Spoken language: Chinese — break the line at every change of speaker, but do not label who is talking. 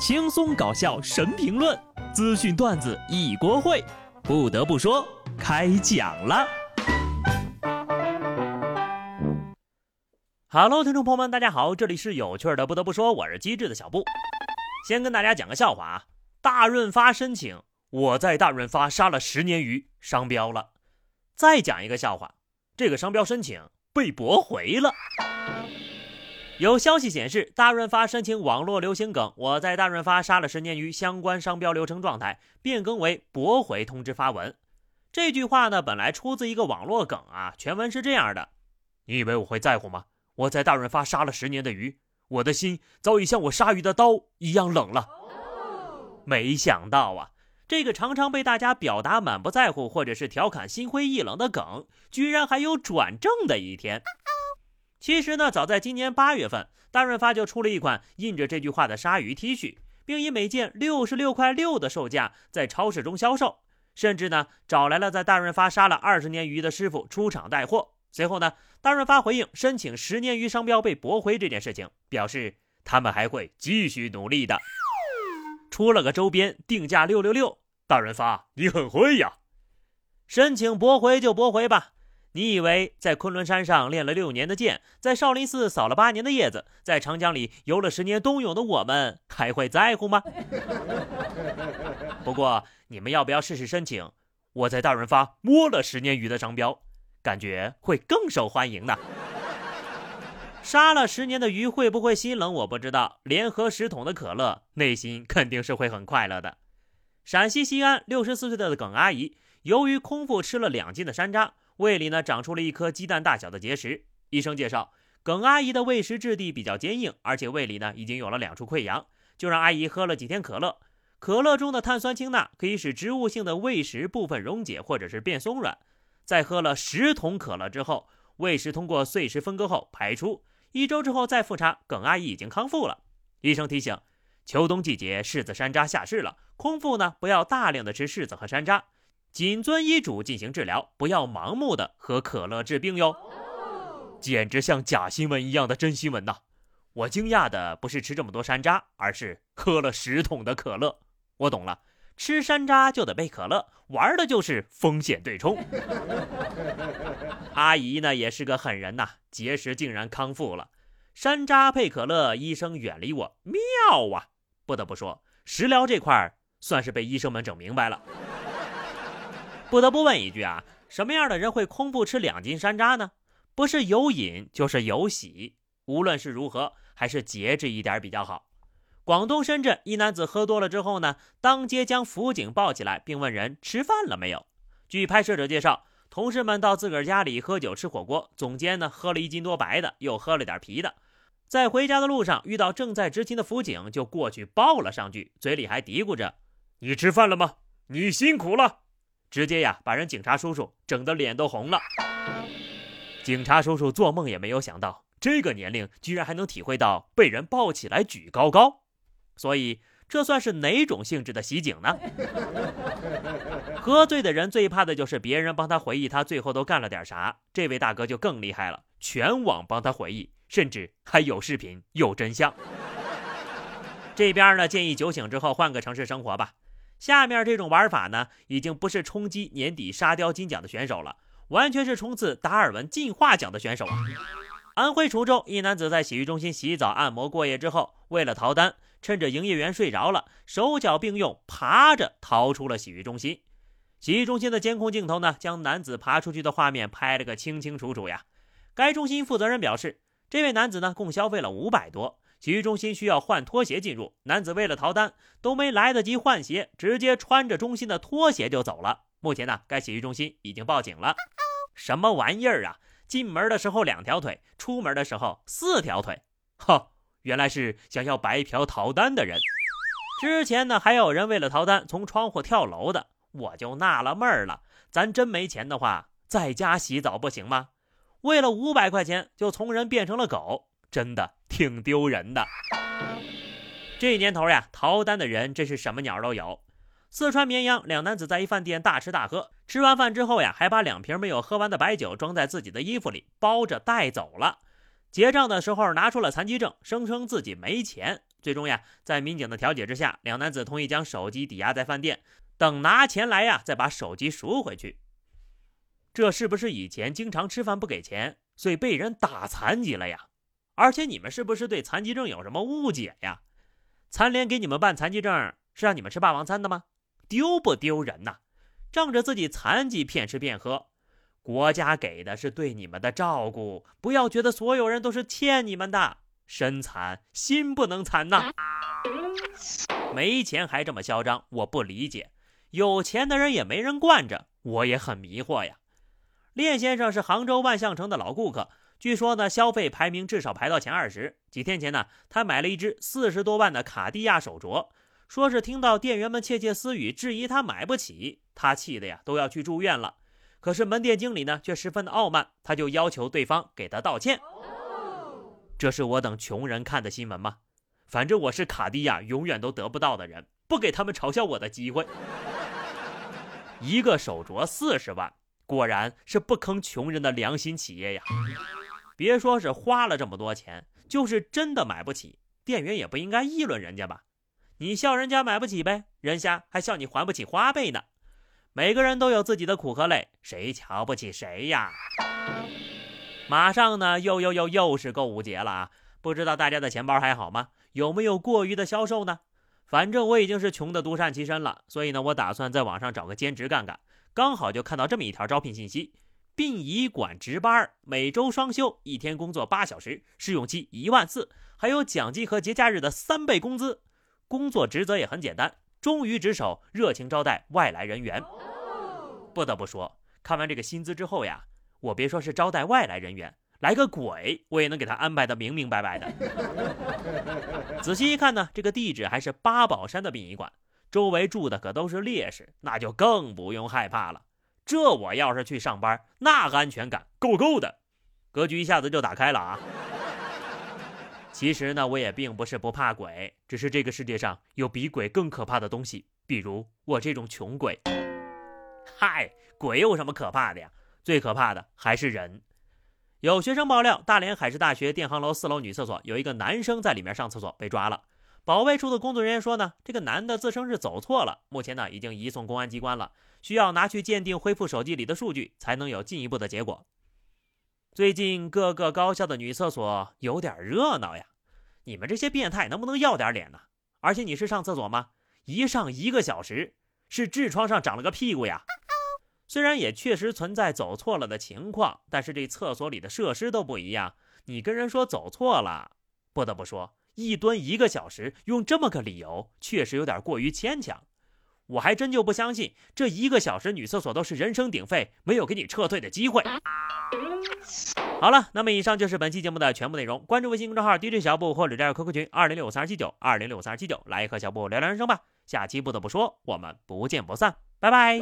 轻松搞笑神评论，资讯段子一锅烩。不得不说，开讲了。Hello，听众朋友们，大家好，这里是有趣的。不得不说，我是机智的小布。先跟大家讲个笑话啊，大润发申请我在大润发杀了十年鱼商标了。再讲一个笑话，这个商标申请被驳回了。有消息显示，大润发申请网络流行梗“我在大润发杀了十年鱼”相关商标流程状态变更为驳回通知发文。这句话呢，本来出自一个网络梗啊，全文是这样的：“你以为我会在乎吗？我在大润发杀了十年的鱼，我的心早已像我杀鱼的刀一样冷了。”没想到啊，这个常常被大家表达满不在乎或者是调侃心灰意冷的梗，居然还有转正的一天。其实呢，早在今年八月份，大润发就出了一款印着这句话的鲨鱼 T 恤，并以每件六十六块六的售价在超市中销售，甚至呢找来了在大润发杀了二十年鱼的师傅出场带货。随后呢，大润发回应申请十年鱼商标被驳回这件事情，表示他们还会继续努力的。出了个周边，定价六六六。大润发，你很会呀！申请驳回就驳回吧。你以为在昆仑山上练了六年的剑，在少林寺扫了八年的叶子，在长江里游了十年冬泳的我们还会在乎吗？不过你们要不要试试申请？我在大润发摸了十年鱼的商标，感觉会更受欢迎呢。杀了十年的鱼会不会心冷？我不知道。联合十桶的可乐，内心肯定是会很快乐的。陕西西安六十四岁的耿阿姨，由于空腹吃了两斤的山楂。胃里呢长出了一颗鸡蛋大小的结石。医生介绍，耿阿姨的胃食质地比较坚硬，而且胃里呢已经有了两处溃疡，就让阿姨喝了几天可乐。可乐中的碳酸氢钠可以使植物性的胃食部分溶解或者是变松软。在喝了十桶可乐之后，胃食通过碎石分割后排出。一周之后再复查，耿阿姨已经康复了。医生提醒，秋冬季节柿子山楂下市了，空腹呢不要大量的吃柿子和山楂。谨遵医嘱进行治疗，不要盲目的喝可乐治病哟。简直像假新闻一样的真新闻呐！我惊讶的不是吃这么多山楂，而是喝了十桶的可乐。我懂了，吃山楂就得备可乐，玩的就是风险对冲。阿姨呢也是个狠人呐，节食竟然康复了。山楂配可乐，医生远离我，妙啊！不得不说，食疗这块算是被医生们整明白了。不得不问一句啊，什么样的人会空腹吃两斤山楂呢？不是有瘾就是有喜。无论是如何，还是节制一点比较好。广东深圳一男子喝多了之后呢，当街将辅警抱起来，并问人吃饭了没有。据拍摄者介绍，同事们到自个儿家里喝酒吃火锅，总监呢喝了一斤多白的，又喝了点啤的。在回家的路上遇到正在执勤的辅警，就过去抱了上去，嘴里还嘀咕着：“你吃饭了吗？你辛苦了。”直接呀，把人警察叔叔整得脸都红了。警察叔叔做梦也没有想到，这个年龄居然还能体会到被人抱起来举高高。所以，这算是哪种性质的袭警呢？喝醉的人最怕的就是别人帮他回忆他最后都干了点啥。这位大哥就更厉害了，全网帮他回忆，甚至还有视频、有真相。这边呢，建议酒醒之后换个城市生活吧。下面这种玩法呢，已经不是冲击年底沙雕金奖的选手了，完全是冲刺达尔文进化奖的选手啊！安徽滁州一男子在洗浴中心洗澡按摩过夜之后，为了逃单，趁着营业员睡着了，手脚并用，爬着逃出了洗浴中心。洗浴中心的监控镜头呢，将男子爬出去的画面拍了个清清楚楚呀。该中心负责人表示，这位男子呢，共消费了五百多。洗浴中心需要换拖鞋进入，男子为了逃单，都没来得及换鞋，直接穿着中心的拖鞋就走了。目前呢，该洗浴中心已经报警了。什么玩意儿啊！进门的时候两条腿，出门的时候四条腿，哈，原来是想要白嫖逃单的人。之前呢，还有人为了逃单从窗户跳楼的，我就纳了闷儿了。咱真没钱的话，在家洗澡不行吗？为了五百块钱就从人变成了狗。真的挺丢人的。这年头呀，逃单的人真是什么鸟都有。四川绵阳两男子在一饭店大吃大喝，吃完饭之后呀，还把两瓶没有喝完的白酒装在自己的衣服里，包着带走了。结账的时候拿出了残疾证，声称自己没钱。最终呀，在民警的调解之下，两男子同意将手机抵押在饭店，等拿钱来呀，再把手机赎回去。这是不是以前经常吃饭不给钱，所以被人打残疾了呀？而且你们是不是对残疾证有什么误解呀？残联给你们办残疾证是让你们吃霸王餐的吗？丢不丢人呐？仗着自己残疾骗吃骗喝，国家给的是对你们的照顾，不要觉得所有人都是欠你们的。身残心不能残呐！没钱还这么嚣张，我不理解。有钱的人也没人惯着，我也很迷惑呀。练先生是杭州万象城的老顾客，据说呢消费排名至少排到前二十。几天前呢，他买了一只四十多万的卡地亚手镯，说是听到店员们窃窃私语，质疑他买不起，他气的呀都要去住院了。可是门店经理呢却十分的傲慢，他就要求对方给他道歉。这是我等穷人看的新闻吗？反正我是卡地亚永远都得不到的人，不给他们嘲笑我的机会。一个手镯四十万，果然是不坑穷人的良心企业呀！别说是花了这么多钱，就是真的买不起，店员也不应该议论人家吧？你笑人家买不起呗，人家还笑你还不起花呗呢。每个人都有自己的苦和累，谁瞧不起谁呀？马上呢，又又又又是购物节了啊！不知道大家的钱包还好吗？有没有过于的销售呢？反正我已经是穷的独善其身了，所以呢，我打算在网上找个兼职干干。刚好就看到这么一条招聘信息：殡仪馆值班，每周双休，一天工作八小时，试用期一万四，还有奖金和节假日的三倍工资。工作职责也很简单，忠于职守，热情招待外来人员。不得不说，看完这个薪资之后呀。我别说是招待外来人员，来个鬼，我也能给他安排的明明白白的。仔细一看呢，这个地址还是八宝山的殡仪馆，周围住的可都是烈士，那就更不用害怕了。这我要是去上班，那安全感够够的，格局一下子就打开了啊。其实呢，我也并不是不怕鬼，只是这个世界上有比鬼更可怕的东西，比如我这种穷鬼。嗨，鬼有什么可怕的呀？最可怕的还是人。有学生爆料，大连海事大学电航楼四楼女厕所有一个男生在里面上厕所被抓了。保卫处的工作人员说呢，这个男的自称是走错了，目前呢已经移送公安机关了，需要拿去鉴定恢复手机里的数据，才能有进一步的结果。最近各个高校的女厕所有点热闹呀，你们这些变态能不能要点脸呢？而且你是上厕所吗？一上一个小时，是痔疮上长了个屁股呀？虽然也确实存在走错了的情况，但是这厕所里的设施都不一样，你跟人说走错了，不得不说，一蹲一个小时，用这么个理由，确实有点过于牵强。我还真就不相信，这一个小时女厕所都是人声鼎沸，没有给你撤退的机会。好了，那么以上就是本期节目的全部内容。关注微信公众号 DJ 小布或者加入 QQ 群二零六三二七九二零六三二七九，来和小布聊聊人生吧。下期不得不说，我们不见不散，拜拜。